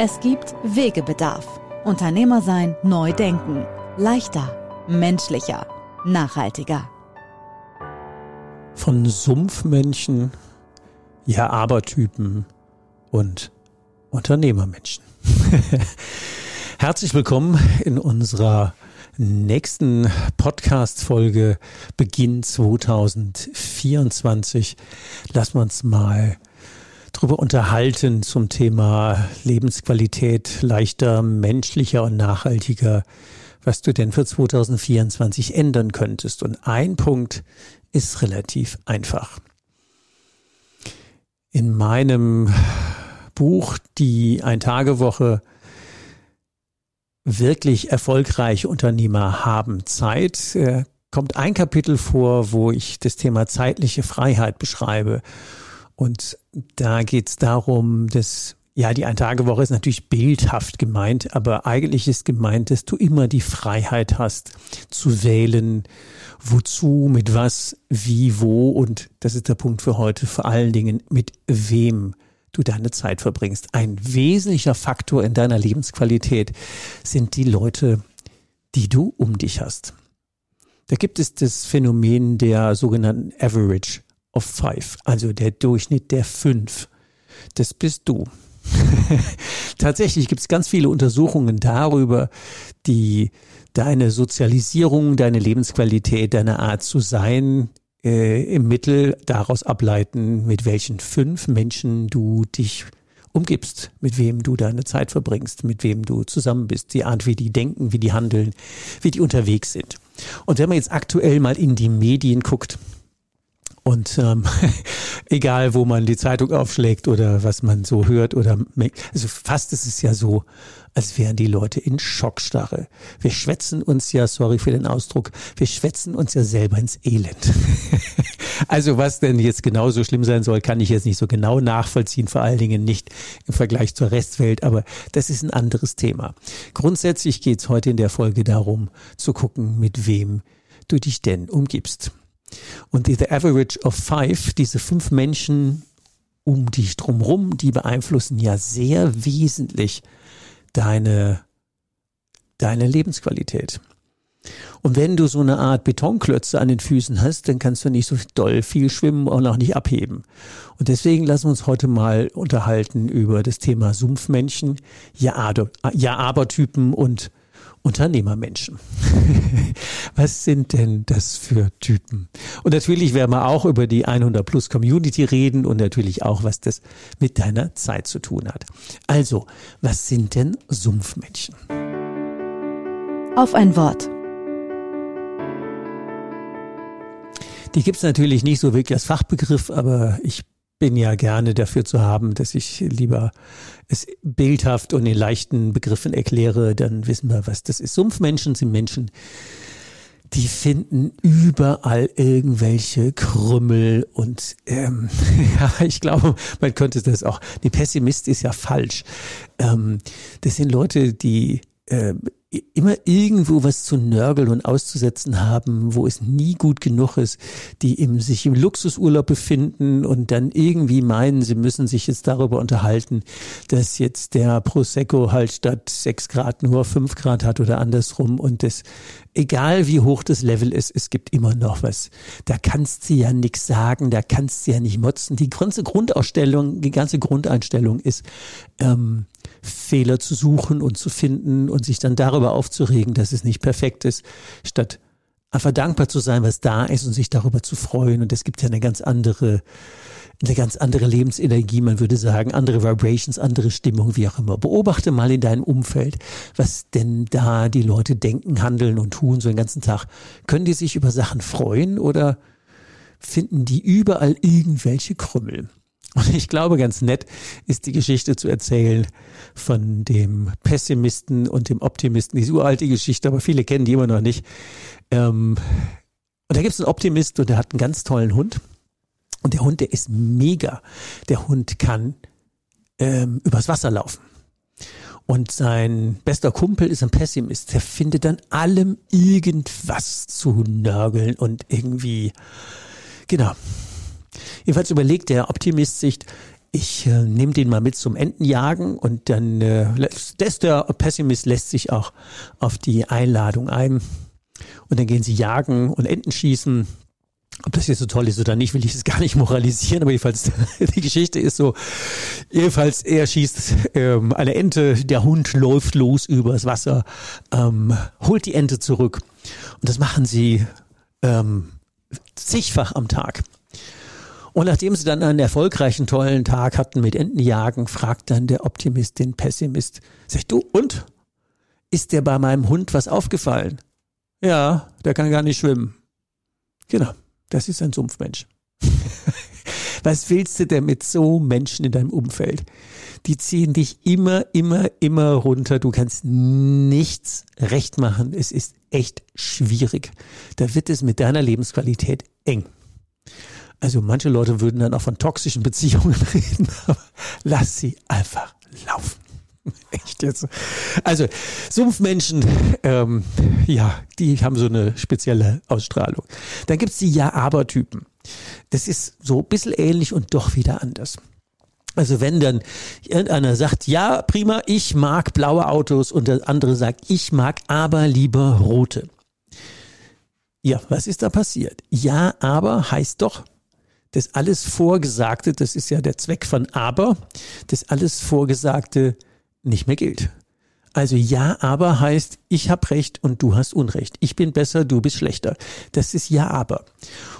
Es gibt Wegebedarf. Unternehmer sein, neu denken. Leichter, menschlicher, nachhaltiger. Von Sumpfmenschen, ja Abertypen und Unternehmermenschen. Herzlich willkommen in unserer nächsten Podcast-Folge Beginn 2024. Lassen wir uns mal drüber unterhalten zum Thema Lebensqualität leichter, menschlicher und nachhaltiger, was du denn für 2024 ändern könntest. Und ein Punkt ist relativ einfach. In meinem Buch Die Ein-Tage-Woche wirklich erfolgreiche Unternehmer haben Zeit, äh, kommt ein Kapitel vor, wo ich das Thema zeitliche Freiheit beschreibe und da geht es darum, dass ja, die Ein-Tage-Woche ist natürlich bildhaft gemeint, aber eigentlich ist gemeint, dass du immer die Freiheit hast zu wählen, wozu, mit was, wie, wo und das ist der Punkt für heute, vor allen Dingen mit wem du deine Zeit verbringst. Ein wesentlicher Faktor in deiner Lebensqualität sind die Leute, die du um dich hast. Da gibt es das Phänomen der sogenannten Average of Five, also der Durchschnitt der Fünf. Das bist du. Tatsächlich gibt es ganz viele Untersuchungen darüber, die deine Sozialisierung, deine Lebensqualität, deine Art zu sein äh, im Mittel daraus ableiten, mit welchen fünf Menschen du dich umgibst, mit wem du deine Zeit verbringst, mit wem du zusammen bist, die Art, wie die denken, wie die handeln, wie die unterwegs sind. Und wenn man jetzt aktuell mal in die Medien guckt, und ähm, egal, wo man die Zeitung aufschlägt oder was man so hört oder also fast ist es ja so, als wären die Leute in Schockstarre. Wir schwätzen uns ja, sorry für den Ausdruck, wir schwätzen uns ja selber ins Elend. also was denn jetzt genauso schlimm sein soll, kann ich jetzt nicht so genau nachvollziehen, vor allen Dingen nicht im Vergleich zur Restwelt, aber das ist ein anderes Thema. Grundsätzlich geht es heute in der Folge darum, zu gucken, mit wem du dich denn umgibst. Und The Average of Five, diese fünf Menschen um dich drumherum, die beeinflussen ja sehr wesentlich deine, deine Lebensqualität. Und wenn du so eine Art Betonklötze an den Füßen hast, dann kannst du nicht so doll viel schwimmen und auch nicht abheben. Und deswegen lassen wir uns heute mal unterhalten über das Thema Sumpfmenschen, Ja-Aber-Typen und Unternehmermenschen. Was sind denn das für Typen? Und natürlich werden wir auch über die 100 Plus Community reden und natürlich auch, was das mit deiner Zeit zu tun hat. Also, was sind denn Sumpfmenschen? Auf ein Wort. Die gibt es natürlich nicht so wirklich als Fachbegriff, aber ich bin ja gerne dafür zu haben, dass ich lieber es bildhaft und in leichten Begriffen erkläre, dann wissen wir, was das ist. Sumpfmenschen sind Menschen, die finden überall irgendwelche Krümmel und ähm, ja, ich glaube, man könnte das auch. Die Pessimist ist ja falsch. Ähm, das sind Leute, die äh, immer irgendwo was zu nörgeln und auszusetzen haben, wo es nie gut genug ist, die im, sich im Luxusurlaub befinden und dann irgendwie meinen, sie müssen sich jetzt darüber unterhalten, dass jetzt der Prosecco halt statt sechs Grad nur fünf Grad hat oder andersrum und das, egal wie hoch das Level ist, es gibt immer noch was. Da kannst du ja nichts sagen, da kannst du ja nicht motzen. Die ganze Grundausstellung, die ganze Grundeinstellung ist, ähm, Fehler zu suchen und zu finden und sich dann darüber aufzuregen, dass es nicht perfekt ist, statt einfach dankbar zu sein, was da ist und sich darüber zu freuen. Und es gibt ja eine ganz andere, eine ganz andere Lebensenergie, man würde sagen, andere Vibrations, andere Stimmung, wie auch immer. Beobachte mal in deinem Umfeld, was denn da die Leute denken, handeln und tun so den ganzen Tag. Können die sich über Sachen freuen oder finden die überall irgendwelche Krümmel? Und ich glaube, ganz nett ist die Geschichte zu erzählen von dem Pessimisten und dem Optimisten. Die uralte Geschichte, aber viele kennen die immer noch nicht. Ähm, und da gibt es einen Optimist und der hat einen ganz tollen Hund. Und der Hund, der ist mega. Der Hund kann ähm, übers Wasser laufen. Und sein bester Kumpel ist ein Pessimist. Der findet dann allem irgendwas zu nörgeln und irgendwie, genau, Jedenfalls überlegt der Optimist sich, ich äh, nehme den mal mit zum Entenjagen und dann äh, der Pessimist lässt sich auch auf die Einladung ein. Und dann gehen sie jagen und Enten schießen. Ob das jetzt so toll ist oder nicht, will ich es gar nicht moralisieren, aber jedenfalls die Geschichte ist so, jedenfalls er schießt ähm, eine Ente, der Hund läuft los übers Wasser, ähm, holt die Ente zurück und das machen sie ähm, zigfach am Tag. Und nachdem sie dann einen erfolgreichen, tollen Tag hatten mit Entenjagen, fragt dann der Optimist den Pessimist, sagt du, und? Ist dir bei meinem Hund was aufgefallen? Ja, der kann gar nicht schwimmen. Genau, das ist ein Sumpfmensch. was willst du denn mit so Menschen in deinem Umfeld? Die ziehen dich immer, immer, immer runter. Du kannst nichts recht machen. Es ist echt schwierig. Da wird es mit deiner Lebensqualität eng. Also manche Leute würden dann auch von toxischen Beziehungen reden, aber lass sie einfach laufen. Echt jetzt. Also Sumpfmenschen, ähm, ja, die haben so eine spezielle Ausstrahlung. Dann gibt's die Ja-Aber-Typen. Das ist so ein bisschen ähnlich und doch wieder anders. Also wenn dann irgendeiner sagt, ja, prima, ich mag blaue Autos und der andere sagt, ich mag aber lieber rote. Ja, was ist da passiert? Ja, aber heißt doch, das alles Vorgesagte, das ist ja der Zweck von aber, das alles Vorgesagte nicht mehr gilt. Also ja, aber heißt, ich habe Recht und du hast Unrecht. Ich bin besser, du bist schlechter. Das ist ja, aber.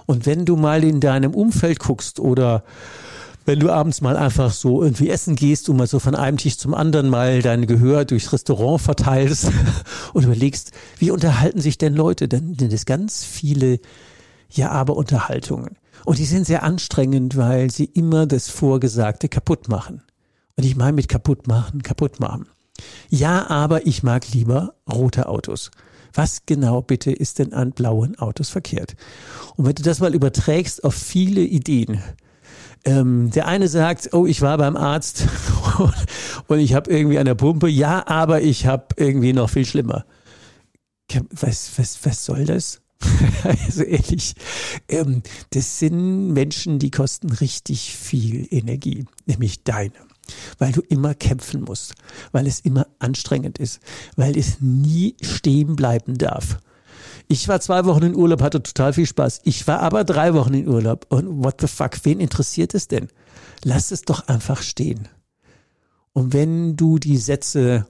Und wenn du mal in deinem Umfeld guckst oder wenn du abends mal einfach so irgendwie essen gehst und mal so von einem Tisch zum anderen mal dein Gehör durchs Restaurant verteilst und überlegst, wie unterhalten sich denn Leute, dann sind es ganz viele Ja, aber Unterhaltungen. Und die sind sehr anstrengend, weil sie immer das Vorgesagte kaputt machen. Und ich meine mit kaputt machen, kaputt machen. Ja, aber ich mag lieber rote Autos. Was genau bitte ist denn an blauen Autos verkehrt? Und wenn du das mal überträgst auf viele Ideen, ähm, der eine sagt, oh, ich war beim Arzt und ich habe irgendwie der Pumpe, ja, aber ich habe irgendwie noch viel schlimmer. Was, was, was soll das? also ehrlich, ähm, das sind Menschen, die kosten richtig viel Energie, nämlich deine. Weil du immer kämpfen musst, weil es immer anstrengend ist, weil es nie stehen bleiben darf. Ich war zwei Wochen in Urlaub, hatte total viel Spaß. Ich war aber drei Wochen in Urlaub. Und what the fuck, wen interessiert es denn? Lass es doch einfach stehen. Und wenn du die Sätze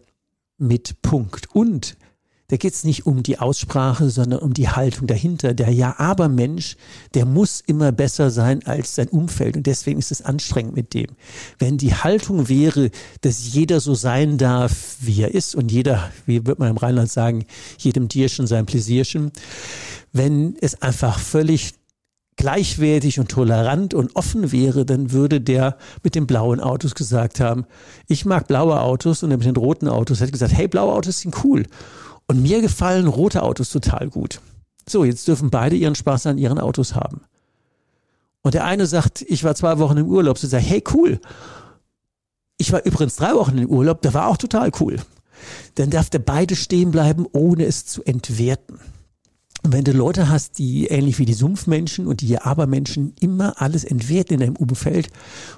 mit Punkt und da geht es nicht um die Aussprache, sondern um die Haltung dahinter. Der Ja-Aber-Mensch, der muss immer besser sein als sein Umfeld und deswegen ist es anstrengend mit dem. Wenn die Haltung wäre, dass jeder so sein darf, wie er ist und jeder, wie wird man im Rheinland sagen, jedem Tierchen sein Pläsierchen, wenn es einfach völlig gleichwertig und tolerant und offen wäre, dann würde der mit den blauen Autos gesagt haben, ich mag blaue Autos und der mit den roten Autos hat gesagt, hey, blaue Autos sind cool. Und mir gefallen rote Autos total gut. So, jetzt dürfen beide ihren Spaß an ihren Autos haben. Und der eine sagt, ich war zwei Wochen im Urlaub. Sie sagt, hey, cool. Ich war übrigens drei Wochen im Urlaub, der war auch total cool. Dann darf der beide stehen bleiben, ohne es zu entwerten. Und wenn du Leute hast, die ähnlich wie die Sumpfmenschen und die Abermenschen immer alles entwerten in deinem Umfeld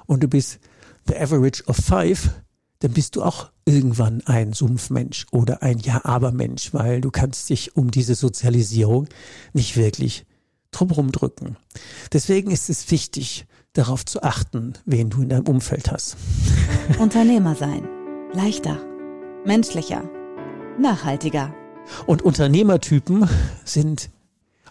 und du bist the average of five, dann bist du auch irgendwann ein Sumpfmensch oder ein Ja-Aber-Mensch, weil du kannst dich um diese Sozialisierung nicht wirklich drumherum drücken. Deswegen ist es wichtig, darauf zu achten, wen du in deinem Umfeld hast. Unternehmer sein. leichter, menschlicher, nachhaltiger. Und Unternehmertypen sind,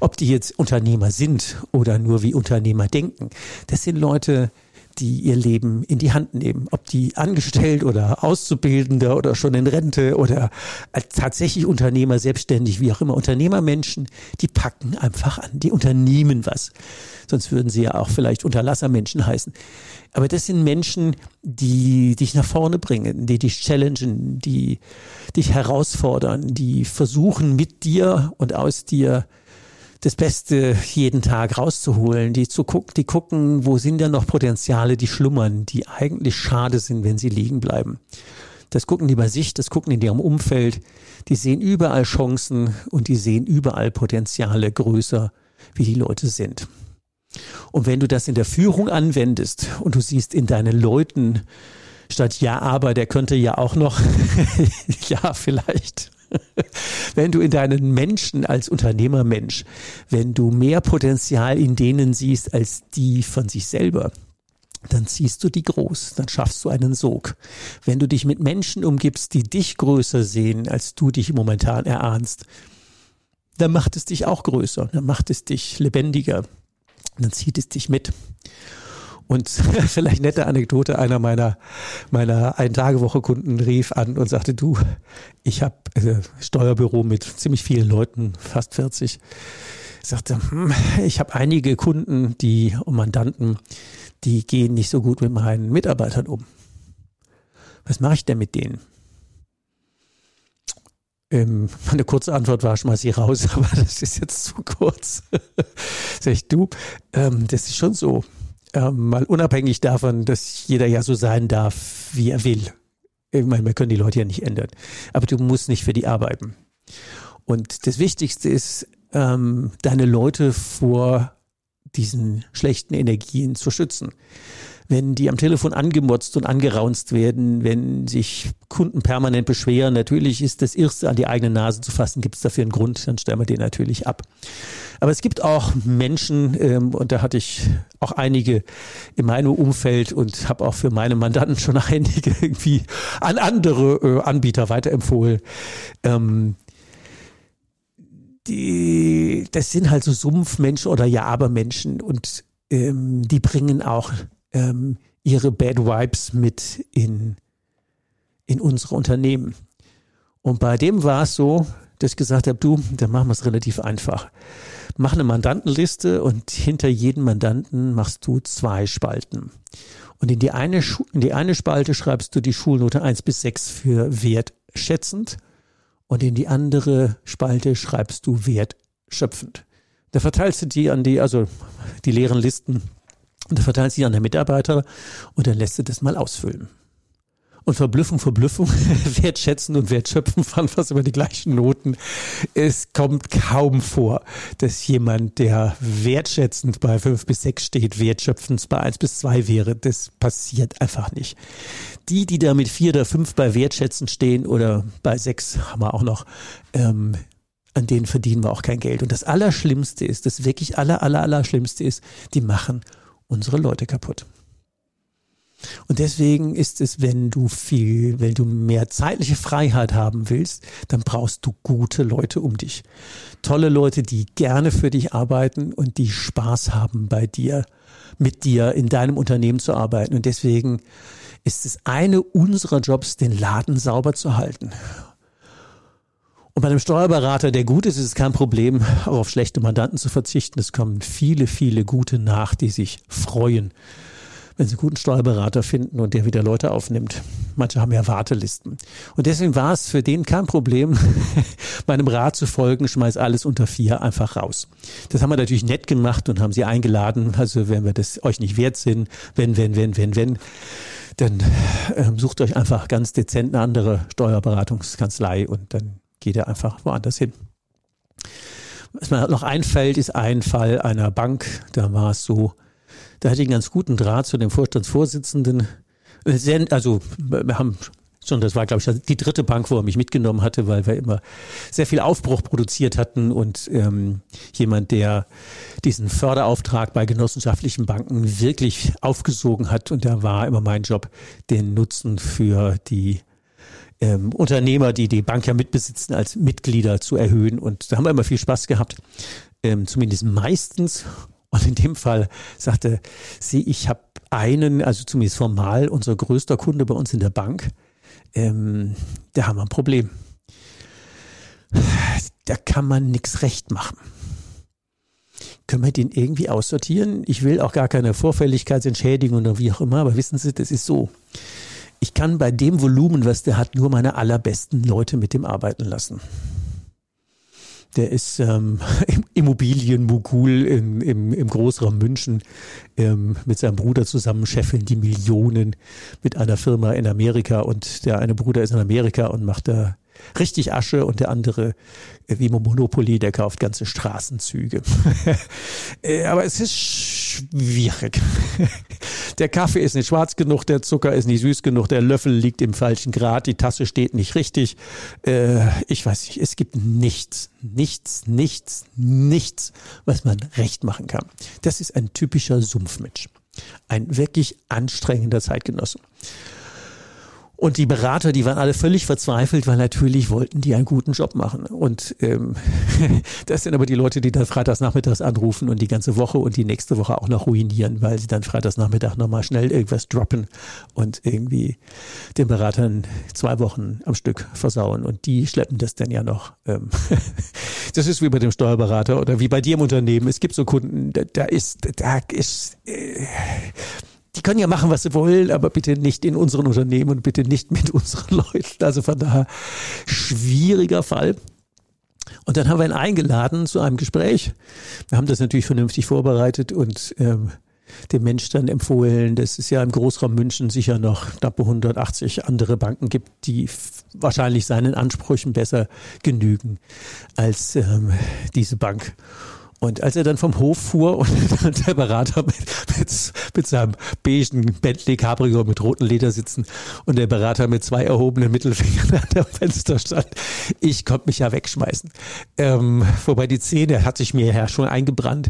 ob die jetzt Unternehmer sind oder nur wie Unternehmer denken, das sind Leute, die ihr Leben in die Hand nehmen. Ob die angestellt oder Auszubildende oder schon in Rente oder als tatsächlich Unternehmer, selbstständig, wie auch immer. Unternehmermenschen, die packen einfach an, die unternehmen was. Sonst würden sie ja auch vielleicht Unterlassermenschen heißen. Aber das sind Menschen, die dich nach vorne bringen, die dich challengen, die dich herausfordern, die versuchen mit dir und aus dir das Beste jeden Tag rauszuholen, die zu gucken, die gucken, wo sind denn noch Potenziale, die schlummern, die eigentlich schade sind, wenn sie liegen bleiben. Das gucken die bei sich, das gucken in ihrem Umfeld. Die sehen überall Chancen und die sehen überall Potenziale größer, wie die Leute sind. Und wenn du das in der Führung anwendest und du siehst in deinen Leuten statt ja, aber der könnte ja auch noch, ja, vielleicht. wenn du in deinen Menschen als Unternehmermensch, wenn du mehr Potenzial in denen siehst als die von sich selber, dann ziehst du die groß, dann schaffst du einen Sog. Wenn du dich mit Menschen umgibst, die dich größer sehen, als du dich momentan erahnst, dann macht es dich auch größer, dann macht es dich lebendiger, dann zieht es dich mit. Und vielleicht nette Anekdote, einer meiner, meiner Ein-Tage-Woche-Kunden rief an und sagte, du, ich habe äh, Steuerbüro mit ziemlich vielen Leuten, fast 40. Sagte, hm, ich habe einige Kunden, die und Mandanten, die gehen nicht so gut mit meinen Mitarbeitern um. Was mache ich denn mit denen? Ähm, meine kurze Antwort war, schmeiß sie raus, aber das ist jetzt zu kurz. Sag ich, du, ähm, das ist schon so ähm, mal unabhängig davon, dass jeder ja so sein darf, wie er will. Ich meine, wir können die Leute ja nicht ändern. Aber du musst nicht für die arbeiten. Und das Wichtigste ist, ähm, deine Leute vor diesen schlechten Energien zu schützen wenn die am Telefon angemotzt und angeraunzt werden, wenn sich Kunden permanent beschweren, natürlich ist das Erste an die eigene Nase zu fassen, gibt es dafür einen Grund, dann stellen wir den natürlich ab. Aber es gibt auch Menschen, ähm, und da hatte ich auch einige in meinem Umfeld und habe auch für meine Mandanten schon einige irgendwie an andere äh, Anbieter weiterempfohlen. Ähm, die, das sind halt so Sumpfmenschen oder Ja-Aber-Menschen und ähm, die bringen auch ähm, ihre Bad Vibes mit in, in unsere Unternehmen. Und bei dem war es so, dass ich gesagt habe, du, dann machen wir es relativ einfach. Mach eine Mandantenliste und hinter jedem Mandanten machst du zwei Spalten. Und in die eine, in die eine Spalte schreibst du die Schulnote 1 bis 6 für wertschätzend und in die andere Spalte schreibst du wertschöpfend. Da verteilst du die an die, also die leeren Listen und er verteilt sie an der Mitarbeiter und dann lässt er das mal ausfüllen. Und Verblüffung, Verblüffung, Wertschätzen und Wertschöpfen fahren fast immer die gleichen Noten. Es kommt kaum vor, dass jemand, der wertschätzend bei fünf bis sechs steht, wertschöpfend bei eins bis zwei wäre. Das passiert einfach nicht. Die, die da mit vier oder fünf bei wertschätzend stehen oder bei sechs haben wir auch noch, ähm, an denen verdienen wir auch kein Geld. Und das Allerschlimmste ist, das wirklich aller, aller, Allerschlimmste ist, die machen unsere Leute kaputt. Und deswegen ist es, wenn du viel, wenn du mehr zeitliche Freiheit haben willst, dann brauchst du gute Leute um dich. Tolle Leute, die gerne für dich arbeiten und die Spaß haben bei dir, mit dir in deinem Unternehmen zu arbeiten. Und deswegen ist es eine unserer Jobs, den Laden sauber zu halten. Und bei einem Steuerberater, der gut ist, ist es kein Problem, auch auf schlechte Mandanten zu verzichten. Es kommen viele, viele gute nach, die sich freuen, wenn sie einen guten Steuerberater finden und der wieder Leute aufnimmt. Manche haben ja Wartelisten. Und deswegen war es für den kein Problem, meinem Rat zu folgen, schmeiß alles unter vier einfach raus. Das haben wir natürlich nett gemacht und haben sie eingeladen. Also wenn wir das euch nicht wert sind, wenn, wenn, wenn, wenn, wenn, dann äh, sucht euch einfach ganz dezent eine andere Steuerberatungskanzlei und dann geht er einfach woanders hin. Was mir noch einfällt, ist ein Fall einer Bank. Da war es so, da hatte ich einen ganz guten Draht zu dem Vorstandsvorsitzenden. Also wir haben schon, das war glaube ich die dritte Bank, wo er mich mitgenommen hatte, weil wir immer sehr viel Aufbruch produziert hatten und ähm, jemand, der diesen Förderauftrag bei genossenschaftlichen Banken wirklich aufgesogen hat und da war immer mein Job, den Nutzen für die ähm, Unternehmer, die die Bank ja mitbesitzen, als Mitglieder zu erhöhen. Und da haben wir immer viel Spaß gehabt, ähm, zumindest meistens. Und in dem Fall sagte sie, ich habe einen, also zumindest formal, unser größter Kunde bei uns in der Bank, ähm, da haben wir ein Problem. Da kann man nichts recht machen. Können wir den irgendwie aussortieren? Ich will auch gar keine Vorfälligkeitsentschädigung oder wie auch immer, aber wissen Sie, das ist so. Ich kann bei dem Volumen, was der hat, nur meine allerbesten Leute mit dem arbeiten lassen. Der ist ähm, Immobilienmogul im, im, im Großraum München ähm, mit seinem Bruder zusammen scheffeln die Millionen mit einer Firma in Amerika und der eine Bruder ist in Amerika und macht da richtig Asche und der andere äh, wie Monopoly, der kauft ganze Straßenzüge. Äh, aber es ist schwierig. Der Kaffee ist nicht schwarz genug, der Zucker ist nicht süß genug, der Löffel liegt im falschen Grad, die Tasse steht nicht richtig. Äh, ich weiß nicht, es gibt nichts, nichts, nichts, nichts, was man recht machen kann. Das ist ein typischer Sumpfmensch. Ein wirklich anstrengender Zeitgenosse. Und die Berater, die waren alle völlig verzweifelt, weil natürlich wollten die einen guten Job machen. Und ähm, das sind aber die Leute, die dann freitags nachmittags anrufen und die ganze Woche und die nächste Woche auch noch ruinieren, weil sie dann freitags Nachmittag nochmal schnell irgendwas droppen und irgendwie den Beratern zwei Wochen am Stück versauen. Und die schleppen das dann ja noch. Ähm, das ist wie bei dem Steuerberater oder wie bei dir im Unternehmen. Es gibt so Kunden, da, da ist, da ist äh, die können ja machen, was sie wollen, aber bitte nicht in unseren Unternehmen und bitte nicht mit unseren Leuten. Also von daher schwieriger Fall. Und dann haben wir ihn eingeladen zu einem Gespräch. Wir haben das natürlich vernünftig vorbereitet und ähm, dem Mensch dann empfohlen, dass es ja im Großraum München sicher noch knappe 180 andere Banken gibt, die wahrscheinlich seinen Ansprüchen besser genügen als ähm, diese Bank. Und als er dann vom Hof fuhr und der Berater mit, mit, mit seinem beigen Bentley Cabrio mit roten Ledersitzen und der Berater mit zwei erhobenen Mittelfingern an der Fenster stand, ich konnte mich ja wegschmeißen. Ähm, wobei die Zähne hat sich mir ja schon eingebrannt.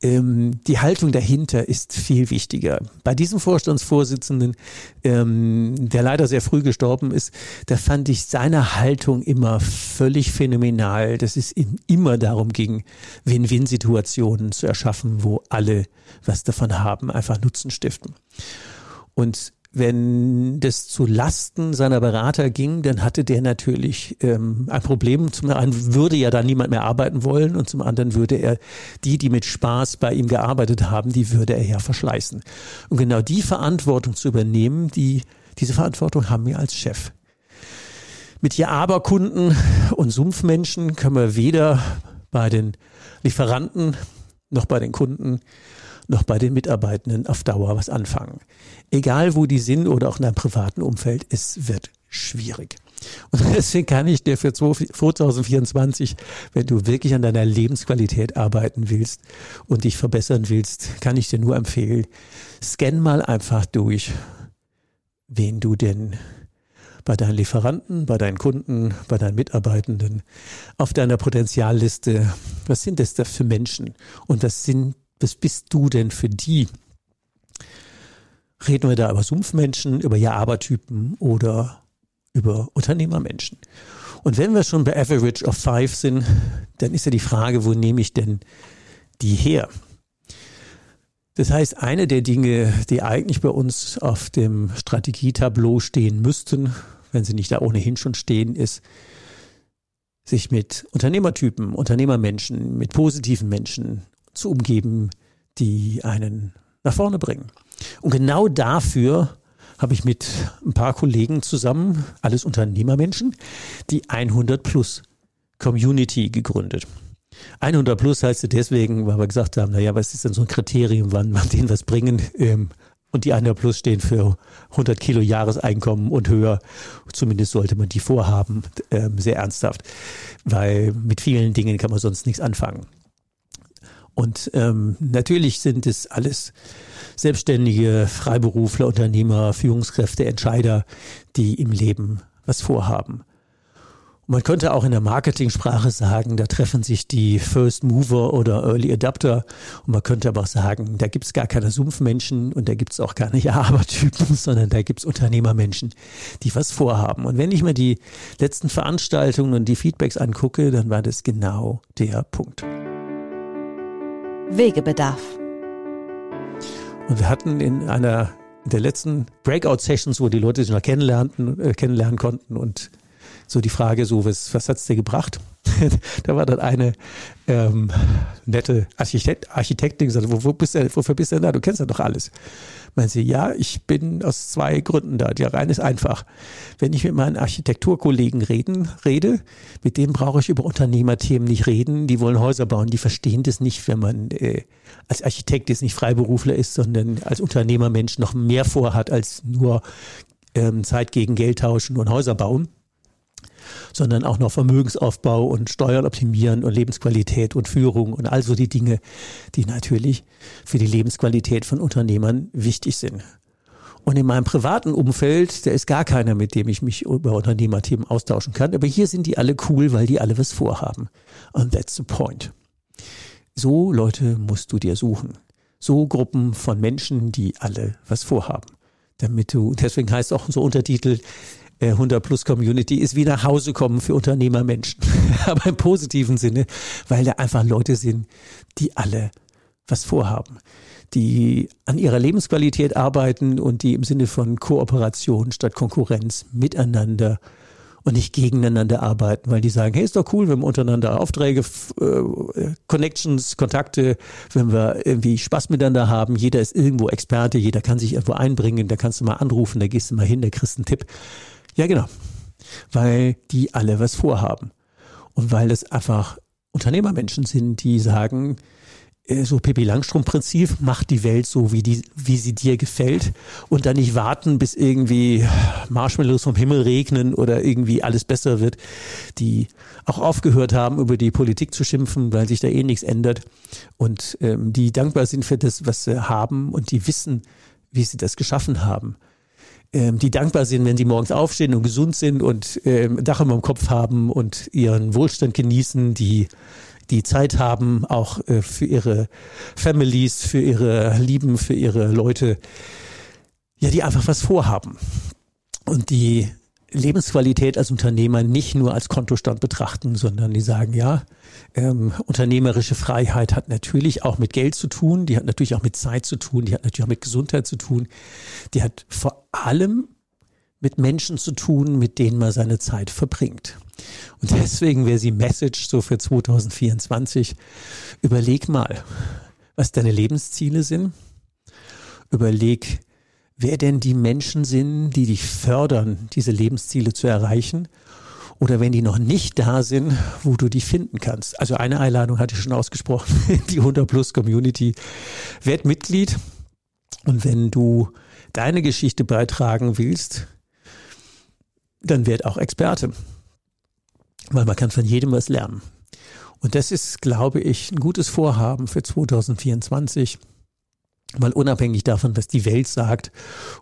Ähm, die Haltung dahinter ist viel wichtiger. Bei diesem Vorstandsvorsitzenden, ähm, der leider sehr früh gestorben ist, da fand ich seine Haltung immer völlig phänomenal, dass es ihm immer darum ging, Win-Win Situationen zu erschaffen, wo alle was davon haben, einfach Nutzen stiften. Und wenn das zu Lasten seiner Berater ging, dann hatte der natürlich ähm, ein Problem. Zum einen würde ja da niemand mehr arbeiten wollen und zum anderen würde er die, die mit Spaß bei ihm gearbeitet haben, die würde er ja verschleißen. Und genau die Verantwortung zu übernehmen, die, diese Verantwortung haben wir als Chef. Mit Ja-Aber-Kunden und Sumpfmenschen können wir weder bei den Lieferanten, noch bei den Kunden, noch bei den Mitarbeitenden auf Dauer was anfangen. Egal wo die sind oder auch in einem privaten Umfeld, es wird schwierig. Und deswegen kann ich dir für 2024, wenn du wirklich an deiner Lebensqualität arbeiten willst und dich verbessern willst, kann ich dir nur empfehlen, scan mal einfach durch, wen du denn bei deinen Lieferanten, bei deinen Kunden, bei deinen Mitarbeitenden, auf deiner Potenzialliste. Was sind das da für Menschen? Und was sind, was bist du denn für die? Reden wir da über Sumpfmenschen, über Ja-Aber-Typen oder über Unternehmermenschen? Und wenn wir schon bei Average of Five sind, dann ist ja die Frage, wo nehme ich denn die her? Das heißt, eine der Dinge, die eigentlich bei uns auf dem Strategietableau stehen müssten, wenn sie nicht da ohnehin schon stehen, ist, sich mit Unternehmertypen, Unternehmermenschen, mit positiven Menschen zu umgeben, die einen nach vorne bringen. Und genau dafür habe ich mit ein paar Kollegen zusammen, alles Unternehmermenschen, die 100 Plus Community gegründet. 100 plus heißt deswegen, weil wir gesagt haben, naja, was ist denn so ein Kriterium, wann man denen was bringen? Ähm, und die 100 plus stehen für 100 Kilo Jahreseinkommen und höher. Zumindest sollte man die vorhaben, ähm, sehr ernsthaft, weil mit vielen Dingen kann man sonst nichts anfangen. Und ähm, natürlich sind es alles Selbstständige, Freiberufler, Unternehmer, Führungskräfte, Entscheider, die im Leben was vorhaben. Man könnte auch in der Marketingsprache sagen, da treffen sich die First Mover oder Early Adapter. Und man könnte aber auch sagen, da gibt es gar keine Sumpfmenschen und da gibt es auch keine Ja-Aber-Typen, sondern da gibt es Unternehmermenschen, die was vorhaben. Und wenn ich mir die letzten Veranstaltungen und die Feedbacks angucke, dann war das genau der Punkt. Wegebedarf. Und wir hatten in einer der letzten Breakout-Sessions, wo die Leute sich noch kennenlernten, äh, kennenlernen konnten und so die Frage, so was, was hat's dir gebracht? da war dann eine ähm, nette Architekt, Architektin gesagt, wo, wo bist du, wofür bist du denn da? Du kennst ja doch alles. Meinen sie, ja, ich bin aus zwei Gründen da. Die rein ist einfach. Wenn ich mit meinen Architekturkollegen reden, rede, mit denen brauche ich über Unternehmerthemen nicht reden. Die wollen Häuser bauen, die verstehen das nicht, wenn man äh, als Architekt jetzt nicht Freiberufler ist, sondern als Unternehmermensch noch mehr vorhat als nur ähm, Zeit gegen Geld tauschen und Häuser bauen sondern auch noch Vermögensaufbau und Steuern optimieren und Lebensqualität und Führung und also die Dinge, die natürlich für die Lebensqualität von Unternehmern wichtig sind. Und in meinem privaten Umfeld, da ist gar keiner, mit dem ich mich über Unternehmerthemen austauschen kann. Aber hier sind die alle cool, weil die alle was vorhaben. Und that's the point. So Leute musst du dir suchen. So Gruppen von Menschen, die alle was vorhaben. Damit du, deswegen heißt auch unser Untertitel, 100 äh, Plus Community ist wie nach Hause kommen für Unternehmermenschen. Aber im positiven Sinne, weil da einfach Leute sind, die alle was vorhaben, die an ihrer Lebensqualität arbeiten und die im Sinne von Kooperation statt Konkurrenz miteinander und nicht gegeneinander arbeiten, weil die sagen, hey, ist doch cool, wenn wir untereinander Aufträge, äh, Connections, Kontakte, wenn wir irgendwie Spaß miteinander haben. Jeder ist irgendwo Experte, jeder kann sich irgendwo einbringen, da kannst du mal anrufen, da gehst du mal hin, da kriegst einen Tipp. Ja, genau. Weil die alle was vorhaben. Und weil es einfach Unternehmermenschen sind, die sagen, äh, so Pippi Langstrom-Prinzip, macht die Welt so, wie, die, wie sie dir gefällt. Und dann nicht warten, bis irgendwie Marshmallows vom Himmel regnen oder irgendwie alles besser wird, die auch aufgehört haben, über die Politik zu schimpfen, weil sich da eh nichts ändert. Und ähm, die dankbar sind für das, was sie haben. Und die wissen, wie sie das geschaffen haben ähm, die dankbar sind, wenn sie morgens aufstehen und gesund sind und ähm, Dach über dem Kopf haben und ihren Wohlstand genießen, die die Zeit haben, auch äh, für ihre Families, für ihre Lieben, für ihre Leute, ja, die einfach was vorhaben. Und die Lebensqualität als Unternehmer nicht nur als Kontostand betrachten, sondern die sagen, ja, ähm, unternehmerische Freiheit hat natürlich auch mit Geld zu tun, die hat natürlich auch mit Zeit zu tun, die hat natürlich auch mit Gesundheit zu tun, die hat vor allem mit Menschen zu tun, mit denen man seine Zeit verbringt. Und deswegen wäre sie Message so für 2024. Überleg mal, was deine Lebensziele sind. Überleg, wer denn die Menschen sind, die dich fördern, diese Lebensziele zu erreichen. Oder wenn die noch nicht da sind, wo du die finden kannst. Also eine Einladung hatte ich schon ausgesprochen, die 100 Plus Community. Werd Mitglied. Und wenn du deine Geschichte beitragen willst, dann werd auch Experte. Weil man kann von jedem was lernen. Und das ist, glaube ich, ein gutes Vorhaben für 2024 Mal unabhängig davon, was die Welt sagt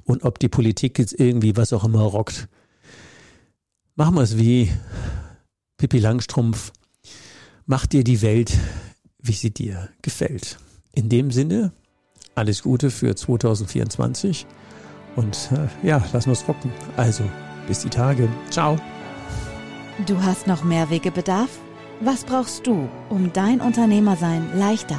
und ob die Politik jetzt irgendwie was auch immer rockt. Machen wir es wie Pippi Langstrumpf. Mach dir die Welt, wie sie dir gefällt. In dem Sinne, alles Gute für 2024 und äh, ja, lassen wir es rocken. Also, bis die Tage. Ciao. Du hast noch mehr Wegebedarf? Was brauchst du, um dein Unternehmersein leichter,